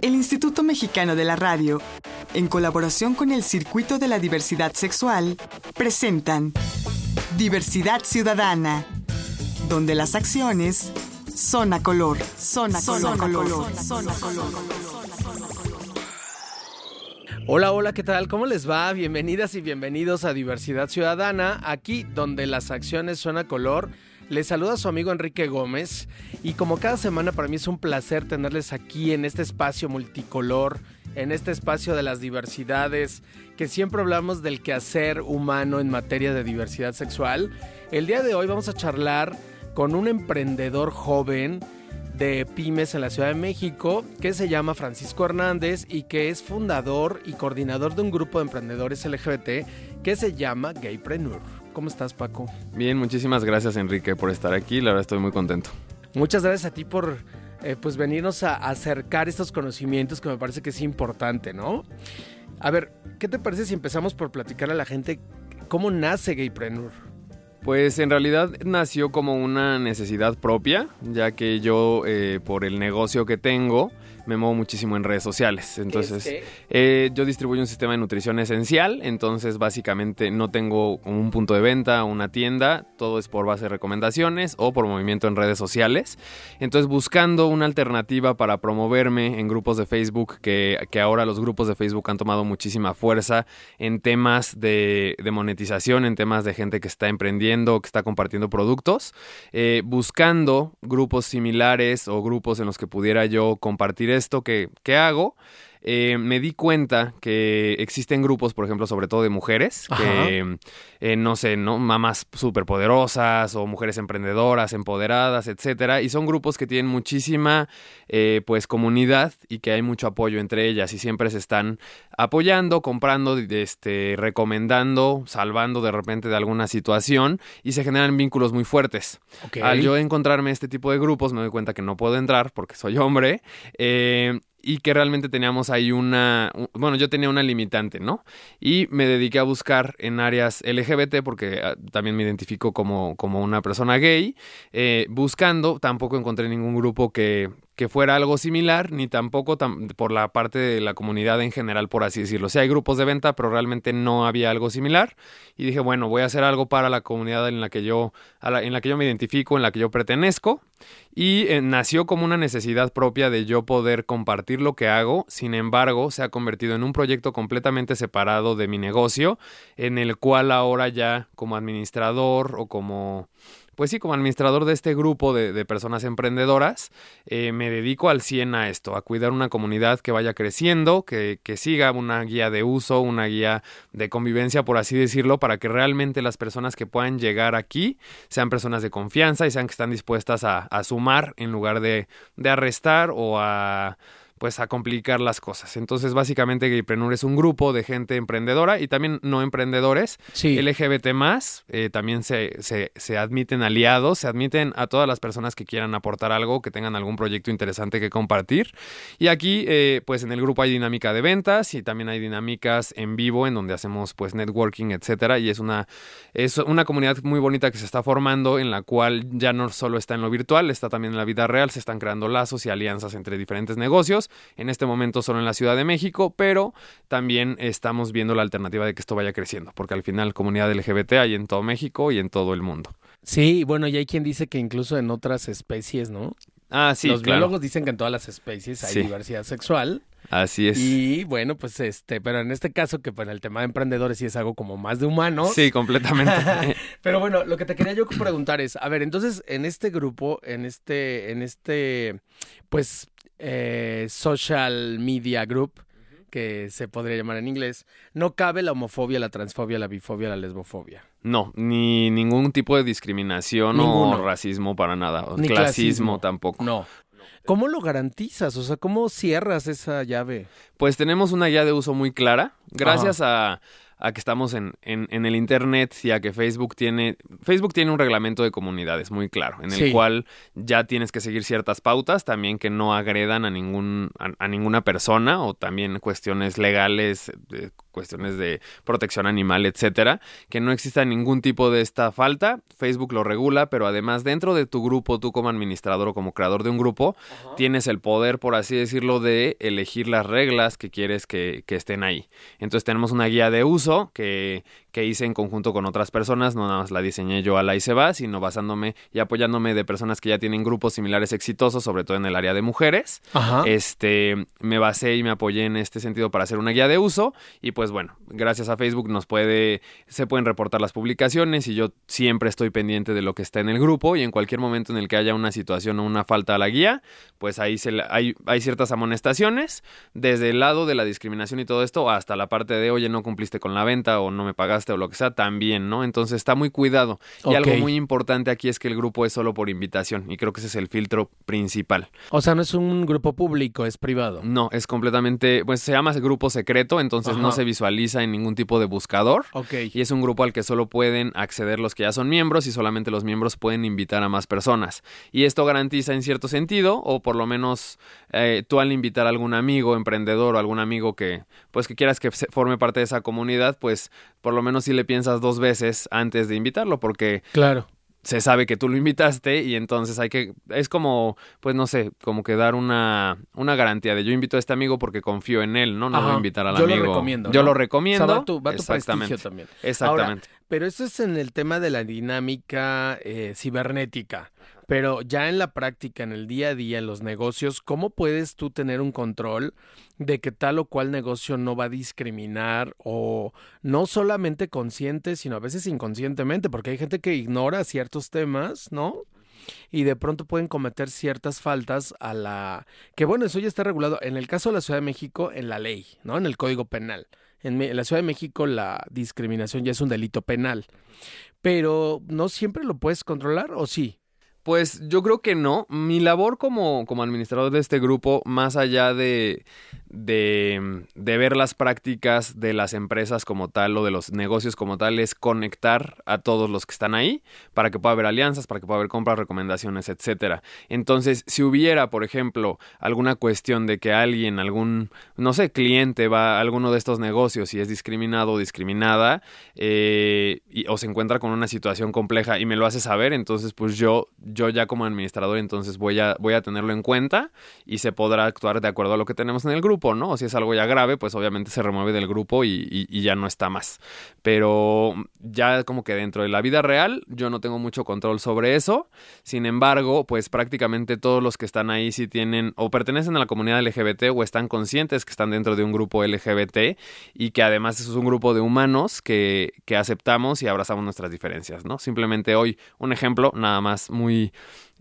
El Instituto Mexicano de la Radio, en colaboración con el Circuito de la Diversidad Sexual, presentan Diversidad Ciudadana, donde las acciones son a color, son a color, color, son a color. Hola, hola, ¿qué tal? ¿Cómo les va? Bienvenidas y bienvenidos a Diversidad Ciudadana, aquí donde las acciones son a color. Les saluda su amigo Enrique Gómez y como cada semana para mí es un placer tenerles aquí en este espacio multicolor, en este espacio de las diversidades, que siempre hablamos del quehacer humano en materia de diversidad sexual. El día de hoy vamos a charlar con un emprendedor joven de pymes en la Ciudad de México que se llama Francisco Hernández y que es fundador y coordinador de un grupo de emprendedores LGBT que se llama Gaypreneur. ¿Cómo estás, Paco? Bien, muchísimas gracias, Enrique, por estar aquí. La verdad estoy muy contento. Muchas gracias a ti por eh, pues venirnos a acercar estos conocimientos que me parece que es importante, ¿no? A ver, ¿qué te parece si empezamos por platicar a la gente cómo nace Gaypreneur? Pues en realidad nació como una necesidad propia, ya que yo eh, por el negocio que tengo me muevo muchísimo en redes sociales. Entonces, eh, yo distribuyo un sistema de nutrición esencial, entonces básicamente no tengo un punto de venta, una tienda, todo es por base de recomendaciones o por movimiento en redes sociales. Entonces, buscando una alternativa para promoverme en grupos de Facebook, que, ahora los grupos de Facebook han tomado muchísima fuerza en temas de, monetización, en temas de gente que está emprendiendo, que está compartiendo productos, eh, buscando grupos similares o grupos en los que pudiera yo compartir esto que, que hago eh, me di cuenta que existen grupos, por ejemplo, sobre todo de mujeres, que, eh, no sé, ¿no? Mamás poderosas o mujeres emprendedoras, empoderadas, etcétera. Y son grupos que tienen muchísima, eh, pues, comunidad y que hay mucho apoyo entre ellas y siempre se están apoyando, comprando, este, recomendando, salvando de repente de alguna situación y se generan vínculos muy fuertes. Al yo encontrarme este tipo de grupos me doy cuenta que no puedo entrar porque soy hombre y que realmente teníamos ahí una, bueno, yo tenía una limitante, ¿no? Y me dediqué a buscar en áreas LGBT porque ah, también me identifico como, como una persona gay, eh, buscando, tampoco encontré ningún grupo que, que fuera algo similar, ni tampoco por la parte de la comunidad en general, por así decirlo. O sea, hay grupos de venta, pero realmente no había algo similar. Y dije, bueno, voy a hacer algo para la comunidad en la que yo, en la que yo me identifico, en la que yo pertenezco. Y eh, nació como una necesidad propia de yo poder compartir lo que hago. Sin embargo, se ha convertido en un proyecto completamente separado de mi negocio, en el cual ahora ya como administrador o como pues sí, como administrador de este grupo de, personas emprendedoras, eh, me dedico al 100 a esto, a cuidar una comunidad que vaya creciendo, que, que siga una guía de uso, una guía de convivencia, por así decirlo, para que realmente las personas que puedan llegar aquí sean personas de confianza y sean que están dispuestas a, sumar en lugar de, de arrestar o a pues a complicar las cosas. Entonces, básicamente Gaypreneur es un grupo de gente emprendedora y también no emprendedores, LGBT más, eh, también se, se, admiten aliados, se admiten a todas las personas que quieran aportar algo, que tengan algún proyecto interesante que compartir. Y aquí, eh, pues en el grupo hay dinámica de ventas y también hay dinámicas en vivo en donde hacemos pues networking, etcétera. Y es una, es una comunidad muy bonita que se está formando en la cual ya no solo está en lo virtual, está también en la vida real, se están creando lazos y alianzas entre diferentes negocios en este momento solo en la Ciudad de México, pero también estamos viendo la alternativa de que esto vaya creciendo, porque al final comunidad LGBT hay en todo México y en todo el mundo. Sí, bueno, y hay quien dice que incluso en otras especies, ¿no? Ah, sí. Los biólogos dicen que en todas las especies hay diversidad sexual. Así es. Y bueno, pues este, pero en este caso, que para el tema de emprendedores sí es algo como más de humanos. Sí, completamente. pero bueno, lo que te quería yo preguntar es, a ver, entonces, en este grupo, en este, en este, pues, eh, social media group, que se podría llamar en inglés, no cabe la homofobia, la transfobia, la bifobia, la lesbofobia. No, ni ningún tipo de discriminación o racismo para nada. Ni clasismo, tampoco. No. ¿Cómo lo garantizas? O sea, ¿cómo cierras esa llave? Pues tenemos una guía de uso muy clara. Gracias a a que estamos en, en, el Internet y a que Facebook tiene, Facebook tiene un reglamento de comunidades muy claro, en el cual ya tienes que seguir ciertas pautas, también que no agredan a, ningún, a, ninguna persona o también cuestiones legales cuestiones de protección animal, etcétera, que no exista ningún tipo de esta falta. Facebook lo regula, pero además dentro de tu grupo, tú como administrador o como creador de un grupo, tienes el poder, por así decirlo, de elegir las reglas que quieres que, que estén ahí. Entonces tenemos una guía de uso que, que hice en conjunto con otras personas, no nada más la diseñé yo a la y se va, sino basándome y apoyándome de personas que ya tienen grupos similares exitosos, sobre todo en el área de mujeres. Este, me basé y me apoyé en este sentido para hacer una guía de uso y pues bueno, gracias a Facebook nos puede se pueden reportar las publicaciones y yo siempre estoy pendiente de lo que está en el grupo y en cualquier momento en el que haya una situación o una falta a la guía, pues ahí se hay, hay ciertas amonestaciones desde el lado de la discriminación y todo esto hasta la parte de, "Oye, no cumpliste con la venta o no me pagaste o lo que sea, también, ¿no? Entonces está muy cuidado. Y algo muy importante aquí es que el grupo es solo por invitación y creo que ese es el filtro principal. O sea, no es un grupo público, es privado. No, es completamente, pues se llama grupo secreto, entonces no se visualiza en ningún tipo de buscador. Ok. Y es un grupo al que solo pueden acceder los que ya son miembros y solamente los miembros pueden invitar a más personas. Y esto garantiza en cierto sentido, o por lo menos eh, tú al invitar a algún amigo, emprendedor o algún amigo que, pues que quieras que forme parte de esa comunidad, pues por lo menos si le piensas dos veces antes de invitarlo, porque claro. se sabe que tú lo invitaste y entonces hay que, es como, pues no sé, como que dar una, una garantía de yo invito a este amigo porque confío en él, ¿no? No voy a invitar al yo amigo. Yo lo recomiendo. Yo lo recomiendo. va tu, va tu prestigio también. Exactamente. pero eso es en el tema de la dinámica eh, cibernética. Pero ya en la práctica, en el día a día, en los negocios, ¿cómo puedes tú tener un control de que tal o cual negocio no va a discriminar o no solamente consciente, sino a veces inconscientemente? Porque hay gente que ignora ciertos temas, ¿no? y de pronto pueden cometer ciertas faltas a la que bueno eso ya está regulado en el caso de la Ciudad de México en la ley no en el Código Penal en, la Ciudad de México la discriminación ya es un delito penal pero no siempre lo puedes controlar o sí pues yo creo que no. Mi labor como, como administrador de este grupo, más allá de, de, ver las prácticas de las empresas como tal o de los negocios como tal es conectar a todos los que están ahí para que pueda haber alianzas, para que pueda haber compras, recomendaciones, etcétera. Entonces, si hubiera, por ejemplo, alguna cuestión de que alguien, algún, no sé, cliente va a alguno de estos negocios y es discriminado o discriminada eh, y, o se encuentra con una situación compleja y me lo hace saber, entonces pues yo, yo ya como administrador entonces voy a, voy a tenerlo en cuenta y se podrá actuar de acuerdo a lo que tenemos en el grupo ¿no? O si es algo ya grave, pues obviamente se remueve del grupo y, ya no está más. Pero ya como que dentro de la vida real, yo no tengo mucho control sobre eso. Sin embargo, pues prácticamente todos los que están ahí sí tienen o pertenecen a la comunidad LGBT o están conscientes que están dentro de un grupo LGBT y que además es un grupo de humanos que, que aceptamos y abrazamos nuestras diferencias, ¿no? Simplemente hoy un ejemplo nada más muy be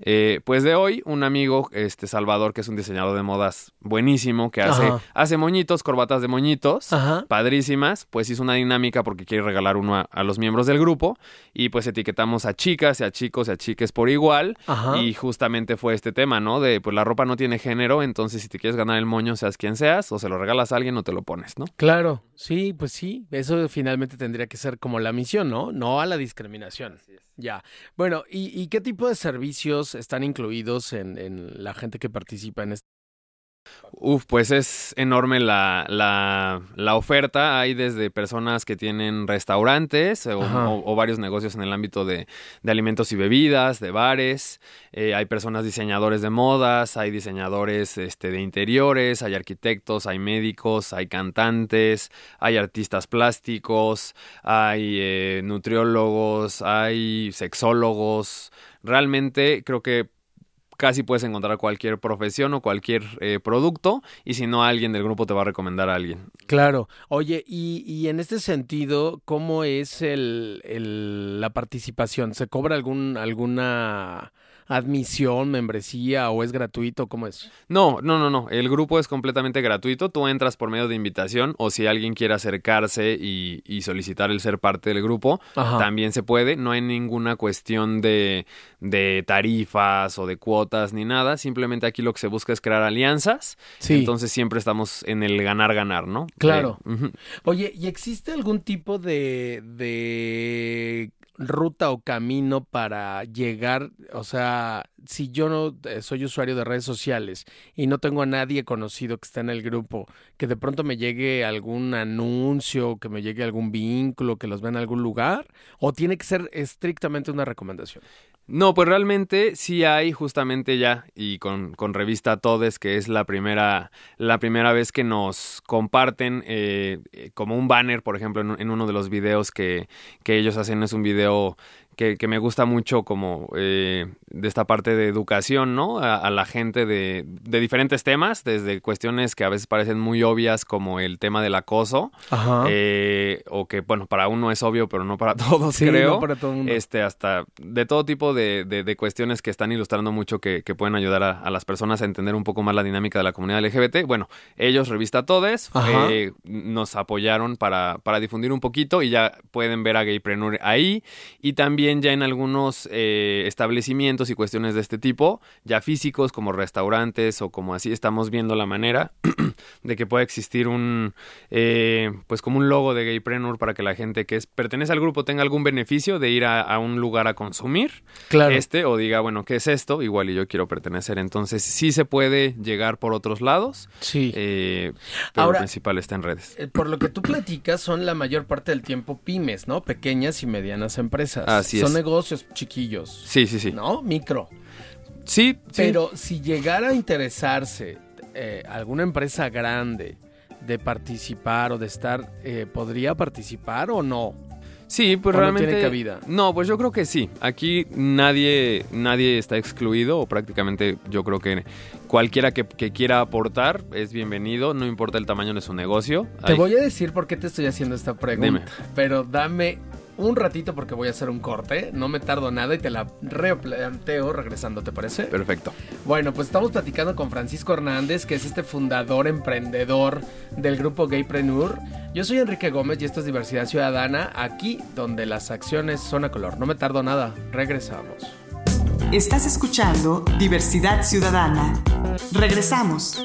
eh, pues de hoy, un amigo, este Salvador, que es un diseñador de modas buenísimo, que hace, hace moñitos, corbatas de moñitos, padrísimas, pues hizo una dinámica porque quiere regalar uno a, los miembros del grupo y pues etiquetamos a chicas y a chicos y a chiques por igual y justamente fue este tema, ¿no? De pues la ropa no tiene género, entonces si te quieres ganar el moño, seas quien seas, o se lo regalas a alguien o te lo pones, ¿no? Claro, sí, pues sí, eso finalmente tendría que ser como la misión, ¿no? No a la discriminación. Ya. Bueno, ¿y, qué tipo de servicios están incluidos en, en la gente que participa en este? Uf, pues es enorme la, la, la, oferta. Hay desde personas que tienen restaurantes o, varios negocios en el ámbito de, de alimentos y bebidas, de bares. Eh, hay personas diseñadores de modas, hay diseñadores este, de interiores, hay arquitectos, hay médicos, hay cantantes, hay artistas plásticos, hay eh, nutriólogos, hay sexólogos. Realmente creo que casi puedes encontrar cualquier profesión o cualquier eh, producto y si no alguien del grupo te va a recomendar a alguien. Claro. Oye, y, y en este sentido, ¿cómo es el, el, la participación? ¿Se cobra algún, alguna admisión, membresía o es gratuito? ¿Cómo es? No, no, no, no. El grupo es completamente gratuito. Tú entras por medio de invitación o si alguien quiere acercarse y, y solicitar el ser parte del grupo, también se puede. No hay ninguna cuestión de, de tarifas o de cuotas ni nada. Simplemente aquí lo que se busca es crear alianzas. Sí. Entonces siempre estamos en el ganar-ganar, ¿no? Claro. Oye, ¿y existe algún tipo de, de ruta o camino para llegar, o sea, si yo no eh, soy usuario de redes sociales y no tengo a nadie conocido que esté en el grupo, que de pronto me llegue algún anuncio, que me llegue algún vínculo, que los vea en algún lugar, o tiene que ser estrictamente una recomendación? No, pues realmente sí hay justamente ya, y con, con Revista Todes, que es la primera, la primera vez que nos comparten eh, eh, como un banner, por ejemplo, en, en, uno de los videos que, que ellos hacen, es un video que, me gusta mucho como eh, de esta parte de educación, ¿no? A, la gente de, de, diferentes temas, desde cuestiones que a veces parecen muy obvias como el tema del acoso, eh, o que, bueno, para uno es obvio, pero no para todos, creo. No para todo mundo. Este, hasta de todo tipo de, de, cuestiones que están ilustrando mucho que, que pueden ayudar a, a, las personas a entender un poco más la dinámica de la comunidad LGBT. Bueno, ellos, Revista Todes, eh, nos apoyaron para, para difundir un poquito y ya pueden ver a Gaypreneur ahí. Y también ya en algunos eh, establecimientos y cuestiones de este tipo, ya físicos como restaurantes o como así, estamos viendo la manera de que pueda existir un, eh, pues como un logo de Gaypreneur para que la gente que es, pertenece al grupo tenga algún beneficio de ir a, un lugar a consumir claro. este o diga, bueno, ¿qué es esto? Igual y yo quiero pertenecer. Entonces sí se puede llegar por otros lados. Sí. Eh, pero Ahora, principal está en redes. Por lo que tú platicas, son la mayor parte del tiempo pymes, ¿no? Pequeñas y medianas empresas. Así son negocios chiquillos. Sí, sí, sí. ¿No? Micro. Sí, Pero si llegara a interesarse eh, alguna empresa grande de participar o de estar, eh, ¿podría participar o no? Sí, pues realmente. No tiene cabida. No, pues yo creo que sí. Aquí nadie, nadie está excluido, o prácticamente yo creo que cualquiera que, quiera aportar es bienvenido, no importa el tamaño de su negocio. Te voy a decir por qué te estoy haciendo esta pregunta. Pero dame un ratito porque voy a hacer un corte. No me tardo nada y te la replanteo regresando, ¿te parece? Perfecto. Bueno, pues estamos platicando con Francisco Hernández, que es este fundador, emprendedor del grupo Gaypreneur. Yo soy Enrique Gómez y esto es Diversidad Ciudadana, aquí donde las acciones son a color. No me tardo nada, regresamos. Estás escuchando Diversidad Ciudadana. Regresamos.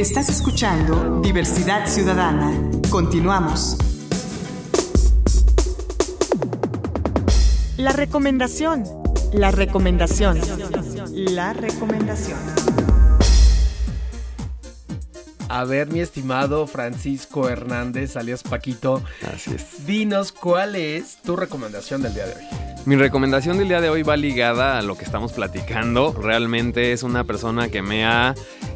Estás escuchando Diversidad Ciudadana. Continuamos. La recomendación. La recomendación. La recomendación. A ver, mi estimado Francisco Hernández, alias Paquito. Así es. Dinos cuál es tu recomendación del día de hoy. Mi recomendación del día de hoy va ligada a lo que estamos platicando. Realmente es una persona que me ha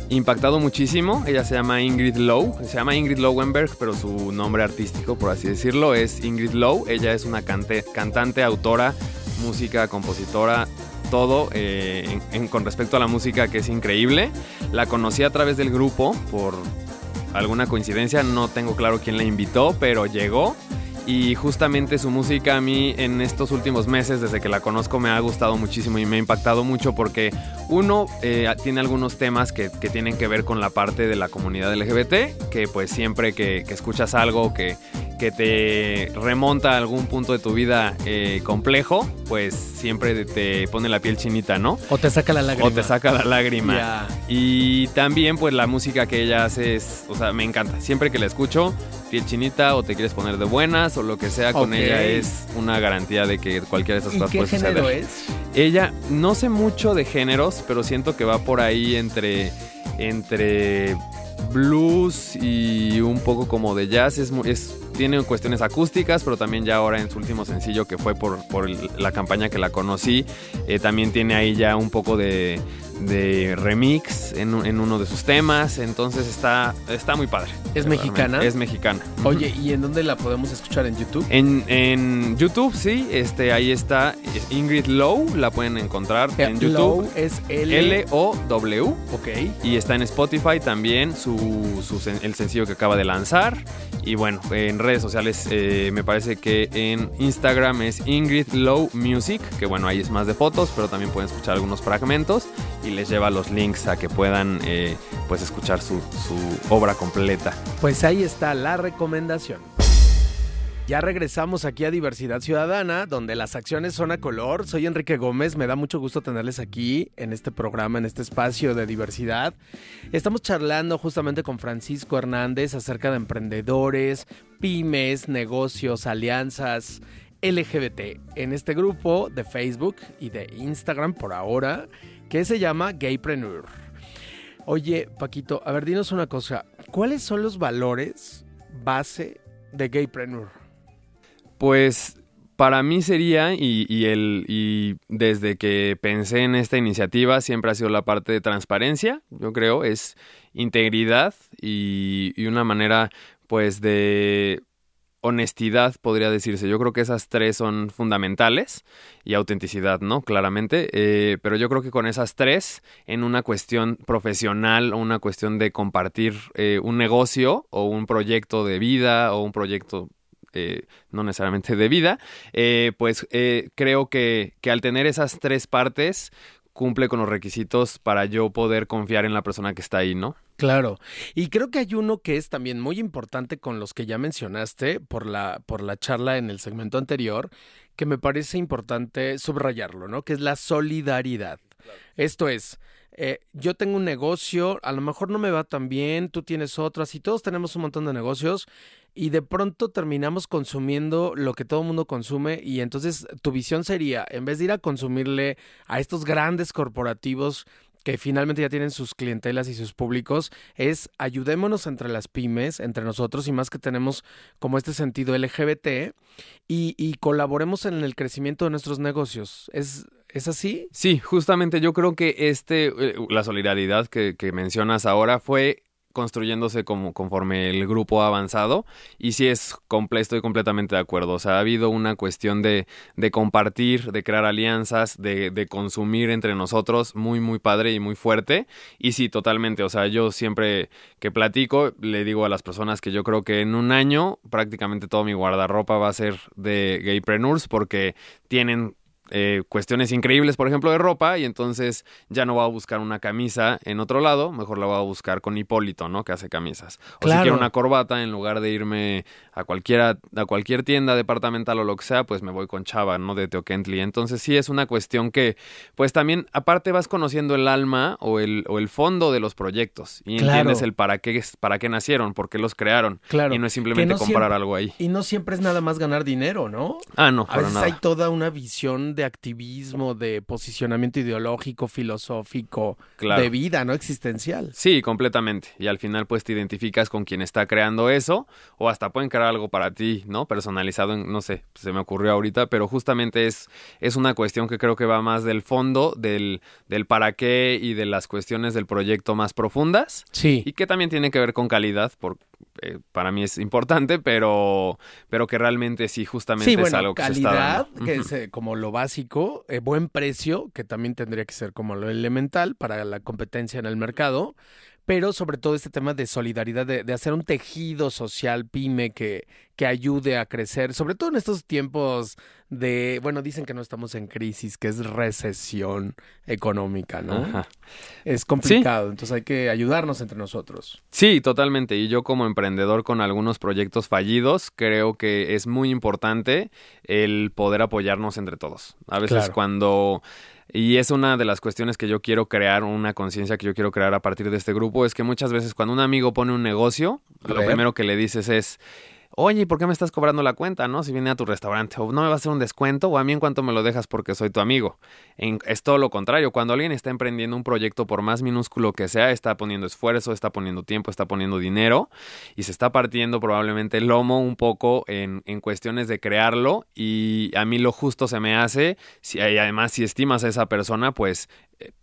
impactado muchísimo. Ella se llama Ingrid Lowe. Se llama Ingrid Lowenberg, pero su nombre artístico, por así decirlo, es Ingrid Lowe. Ella es una cantante, autora, música, compositora, todo eh, con respecto a la música que es increíble. La conocí a través del grupo por alguna coincidencia, no tengo claro quién la invitó, pero llegó y justamente su música a mí en estos últimos meses, desde que la conozco, me ha gustado muchísimo y me ha impactado mucho porque uno eh, tiene algunos temas que, tienen que ver con la parte de la comunidad LGBT, que pues siempre que, escuchas algo que, que te remonta a algún punto de tu vida eh, complejo, pues siempre te pone la piel chinita, ¿no? O te saca la lágrima. O te saca la lágrima. Y también pues la música que ella hace es, o sea, me encanta. Siempre que la escucho, piel chinita o te quieres poner de buenas o lo que sea con ella es una garantía de que cualquiera de esas cosas puede suceder. género es? Ella no sé mucho de géneros, pero siento que va por ahí entre entre blues y un poco como de jazz. Es, es, tiene cuestiones acústicas, pero también ya ahora en su último sencillo que fue por, por la campaña que la conocí, eh, también tiene ahí ya un poco de, de remix en, uno de sus temas. Entonces está, está muy padre. ¿Es mexicana? Es mexicana. Oye, ¿y en dónde la podemos escuchar? ¿En YouTube? En, YouTube, sí. Este, ahí está Ingrid Low. La pueden encontrar eh, en YouTube. Low es L-O-W. Ok. Y está en Spotify también su, el sencillo que acaba de lanzar. Y bueno, en redes sociales eh, me parece que en Instagram es Ingrid Low Music. Que bueno, ahí es más de fotos, pero también pueden escuchar algunos fragmentos y les lleva los links a que puedan eh, pues escuchar su, su obra completa. Pues ahí está la recomendación. Ya regresamos aquí a Diversidad Ciudadana, donde las acciones son a color. Soy Enrique Gómez, me da mucho gusto tenerles aquí en este programa, en este espacio de diversidad. Estamos charlando justamente con Francisco Hernández acerca de emprendedores, pymes, negocios, alianzas LGBT en este grupo de Facebook y de Instagram por ahora, que se llama Gaypreneur. Oye, Paquito, a ver, dinos una cosa. ¿Cuáles son los valores base de Gaypreneur? Pues para mí sería, y, el, y desde que pensé en esta iniciativa, siempre ha sido la parte de transparencia, yo creo, es integridad y, una manera, pues, de honestidad, podría decirse. Yo creo que esas tres son fundamentales y autenticidad, ¿no? Claramente. Eh, pero yo creo que con esas tres, en una cuestión profesional o una cuestión de compartir eh, un negocio o un proyecto de vida o un proyecto eh, no necesariamente de vida, eh, pues eh, creo que, que al tener esas tres partes cumple con los requisitos para yo poder confiar en la persona que está ahí, ¿no? Claro. Y creo que hay uno que es también muy importante con los que ya mencionaste por la, por la charla en el segmento anterior, que me parece importante subrayarlo, ¿no? Que es la solidaridad. Esto es, yo tengo un negocio, a lo mejor no me va tan bien, tú tienes otro, así todos tenemos un montón de negocios y de pronto terminamos consumiendo lo que todo el mundo consume y entonces tu visión sería, en vez de ir a consumirle a estos grandes corporativos que finalmente ya tienen sus clientelas y sus públicos, es ayudémonos entre las pymes, entre nosotros y más que tenemos como este sentido LGBT y, y colaboremos en el crecimiento de nuestros negocios. ¿Es, ¿Es así? Sí, justamente yo creo que este, eh, la solidaridad que, mencionas ahora fue construyéndose como conforme el grupo ha avanzado y sí es estoy completamente de acuerdo. O sea, ha habido una cuestión de, de compartir, de crear alianzas, de, de, consumir entre nosotros muy, muy padre y muy fuerte. Y sí, totalmente. O sea, yo siempre que platico le digo a las personas que yo creo que en un año prácticamente todo mi guardarropa va a ser de gaypreneurs porque tienen eh, cuestiones increíbles, por ejemplo, de ropa, y entonces ya no va a buscar una camisa en otro lado, mejor la va a buscar con Hipólito, ¿no? Que hace camisas. O si quiero una corbata, en lugar de irme a cualquiera, a cualquier tienda departamental o lo que sea, pues me voy con Chava, ¿no? De Teokentli. Entonces sí es una cuestión que, pues también, aparte vas conociendo el alma o el, o el fondo de los proyectos y entiendes el para qué, para qué nacieron, por qué los crearon. Claro. Y no es simplemente comprar algo ahí. Y no siempre es nada más ganar dinero, ¿no? Ah, no, a veces hay toda una visión de activismo, de posicionamiento ideológico, filosófico, de vida, ¿no? Existencial. Sí, completamente. Y al final pues te identificas con quien está creando eso o hasta pueden crear algo para ti, ¿no? Personalizado en, no sé, se me ocurrió ahorita, pero justamente es, es una cuestión que creo que va más del fondo, del, del para qué y de las cuestiones del proyecto más profundas. Sí. Y que también tiene que ver con calidad, por, eh, para mí es importante, pero, pero que realmente sí, justamente es algo que se está dando. que es eh, como lo básico, eh, buen precio, que también tendría que ser como lo elemental para la competencia en el mercado, pero sobre todo este tema de solidaridad, de, hacer un tejido social pyme que, que ayude a crecer, sobre todo en estos tiempos de, bueno, dicen que no estamos en crisis, que es recesión económica, ¿no? Es complicado, entonces hay que ayudarnos entre nosotros. Sí, totalmente. Y yo como emprendedor con algunos proyectos fallidos, creo que es muy importante el poder apoyarnos entre todos. A veces cuando y es una de las cuestiones que yo quiero crear, una conciencia que yo quiero crear a partir de este grupo, es que muchas veces cuando un amigo pone un negocio, lo primero que le dices es, oye, ¿por qué me estás cobrando la cuenta, no? Si viene a tu restaurante, o no me va a hacer un descuento, o a mí en cuanto me lo dejas porque soy tu amigo. es todo lo contrario, cuando alguien está emprendiendo un proyecto, por más minúsculo que sea, está poniendo esfuerzo, está poniendo tiempo, está poniendo dinero, y se está partiendo probablemente el lomo un poco en, en cuestiones de crearlo, y a mí lo justo se me hace, si, y además si estimas a esa persona, pues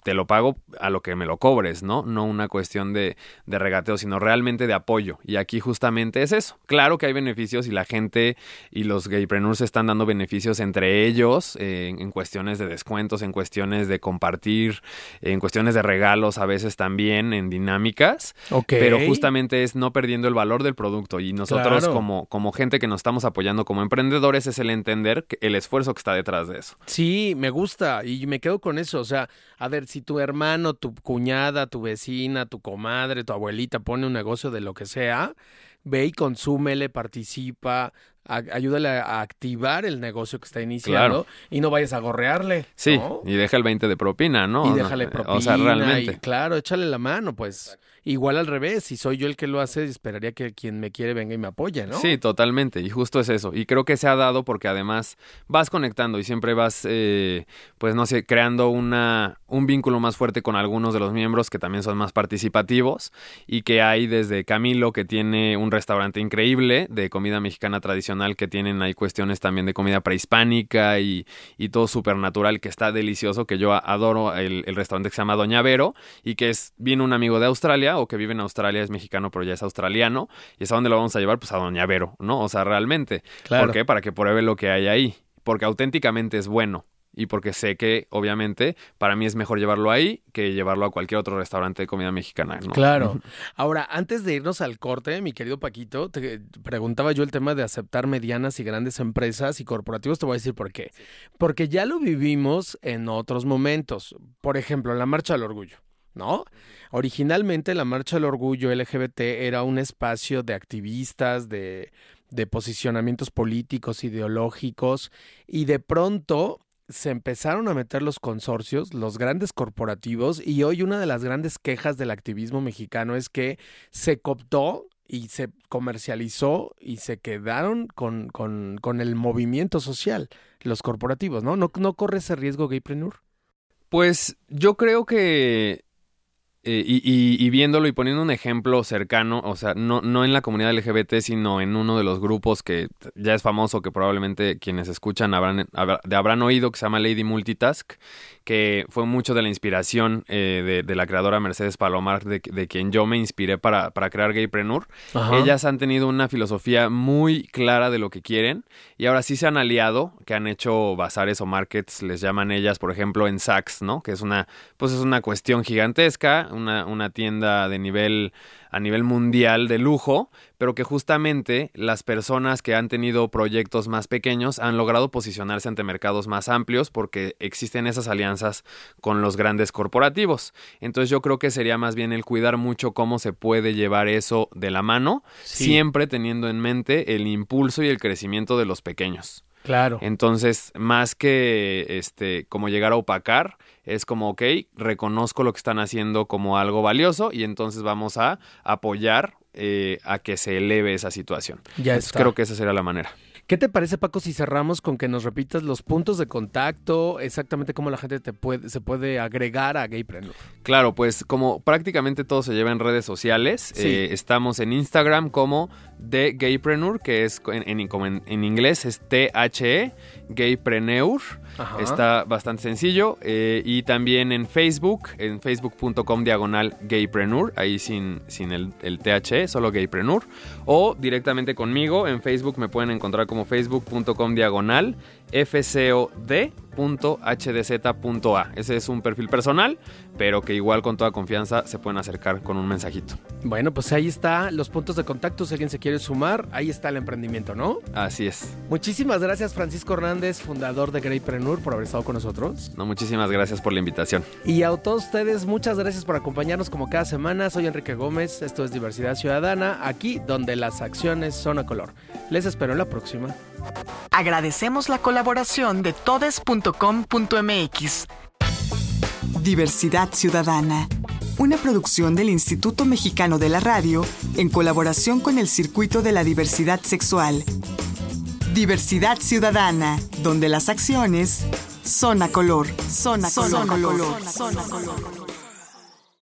te lo pago a lo que me lo cobres, ¿no? No una cuestión de, de, regateo, sino realmente de apoyo. Y aquí justamente es eso. Claro que hay beneficios y la gente y los gaypreneurs están dando beneficios entre ellos eh, en, cuestiones de descuentos, en cuestiones de compartir, en cuestiones de regalos a veces también, en dinámicas. Pero justamente es no perdiendo el valor del producto. Y nosotros como, como gente que nos estamos apoyando como emprendedores es el entender el esfuerzo que está detrás de eso. Sí, me gusta y me quedo con eso. O sea, a ver, si tu hermano, tu cuñada, tu vecina, tu comadre, tu abuelita pone un negocio de lo que sea, ve y consúmele, participa, ayúdale a activar el negocio que está iniciando y no vayas a gorrearle. Sí, y deja el 20 de propina, ¿no? Y déjale propina. O sea, realmente. claro, échale la mano, pues. Igual al revés, si soy yo el que lo hace, esperaría que quien me quiere venga y me apoye, ¿no? Sí, totalmente. Y justo es eso. Y creo que se ha dado porque además vas conectando y siempre vas, eh, pues no sé, creando una, un vínculo más fuerte con algunos de los miembros que también son más participativos y que hay desde Camilo, que tiene un restaurante increíble de comida mexicana tradicional, que tienen ahí cuestiones también de comida prehispánica y, y todo súper natural, que está delicioso, que yo adoro el, el restaurante que se llama Doña Vero y que es, vino un amigo de Australia o que vive en Australia, es mexicano, pero ya es australiano. ¿Y es a dónde lo vamos a llevar? Pues a Doña Vero, ¿no? O sea, realmente. ¿Por qué? Para que pruebe lo que hay ahí. Porque auténticamente es bueno y porque sé que, obviamente, para mí es mejor llevarlo ahí que llevarlo a cualquier otro restaurante de comida mexicana. ¿no? Claro. Ahora, antes de irnos al corte, mi querido Paquito, te preguntaba yo el tema de aceptar medianas y grandes empresas y corporativos. Te voy a decir por qué. Porque ya lo vivimos en otros momentos. Por ejemplo, la Marcha del Orgullo. ¿No? Originalmente la Marcha del Orgullo LGBT era un espacio de activistas, de, de posicionamientos políticos, ideológicos, y de pronto se empezaron a meter los consorcios, los grandes corporativos, y hoy una de las grandes quejas del activismo mexicano es que se cooptó y se comercializó y se quedaron con, con, con el movimiento social, los corporativos, ¿no? ¿No, no corre ese riesgo, Gaypreneur? Pues yo creo que eh, y, viéndolo y poniendo un ejemplo cercano, o sea, no, no en la comunidad LGBT, sino en uno de los grupos que ya es famoso, que probablemente quienes escuchan habrán, habrán oído, que se llama Lady Multitask, que fue mucho de la inspiración eh, de, la creadora Mercedes Palomar, de, quien yo me inspiré para, para crear Gaypreneur. Ellas han tenido una filosofía muy clara de lo que quieren y ahora sí se han aliado, que han hecho bazares o markets, les llaman ellas, por ejemplo, en Saks, ¿no? Que es una, pues es una cuestión gigantesca, una, una tienda de nivel a nivel mundial de lujo, pero que justamente las personas que han tenido proyectos más pequeños han logrado posicionarse ante mercados más amplios porque existen esas alianzas con los grandes corporativos. Entonces yo creo que sería más bien el cuidar mucho cómo se puede llevar eso de la mano, siempre teniendo en mente el impulso y el crecimiento de los pequeños. Claro. Entonces, más que este como llegar a opacar, es como, ok, reconozco lo que están haciendo como algo valioso y entonces vamos a apoyar eh, a que se eleve esa situación. Ya Creo que esa sería la manera. ¿Qué te parece, Paco, si cerramos con que nos repitas los puntos de contacto, exactamente cómo la gente te puede, se puede agregar a Gaypreneur? Claro, pues como prácticamente todo se lleva en redes sociales, eh, estamos en Instagram como The Gaypreneur, que es en, en, inglés es T-H-E, Gaypreneur. Está bastante sencillo. Eh, y también en Facebook, en facebook.com diagonal gaypreneur, ahí sin, sin el, el THE, solo gaypreneur. O directamente conmigo, en Facebook me pueden encontrar como facebook.com diagonal fcod.hdz.a. Ese es un perfil personal, pero que igual con toda confianza se pueden acercar con un mensajito. Bueno, pues ahí está los puntos de contacto. Si alguien se quiere sumar, ahí está el emprendimiento, ¿no? Así es. Muchísimas gracias, Francisco Hernández, fundador de Greypreneur, por haber estado con nosotros. No, muchísimas gracias por la invitación. Y a todos ustedes, muchas gracias por acompañarnos como cada semana. Soy Enrique Gómez, esto es Diversidad Ciudadana, aquí donde las acciones son a color. Les espero en la próxima. Agradecemos la colaboración de todes.com.mx. Diversidad Ciudadana, una producción del Instituto Mexicano de la Radio en colaboración con el Circuito de la Diversidad Sexual. Diversidad Ciudadana, donde las acciones son a color, son a color, color, son a color.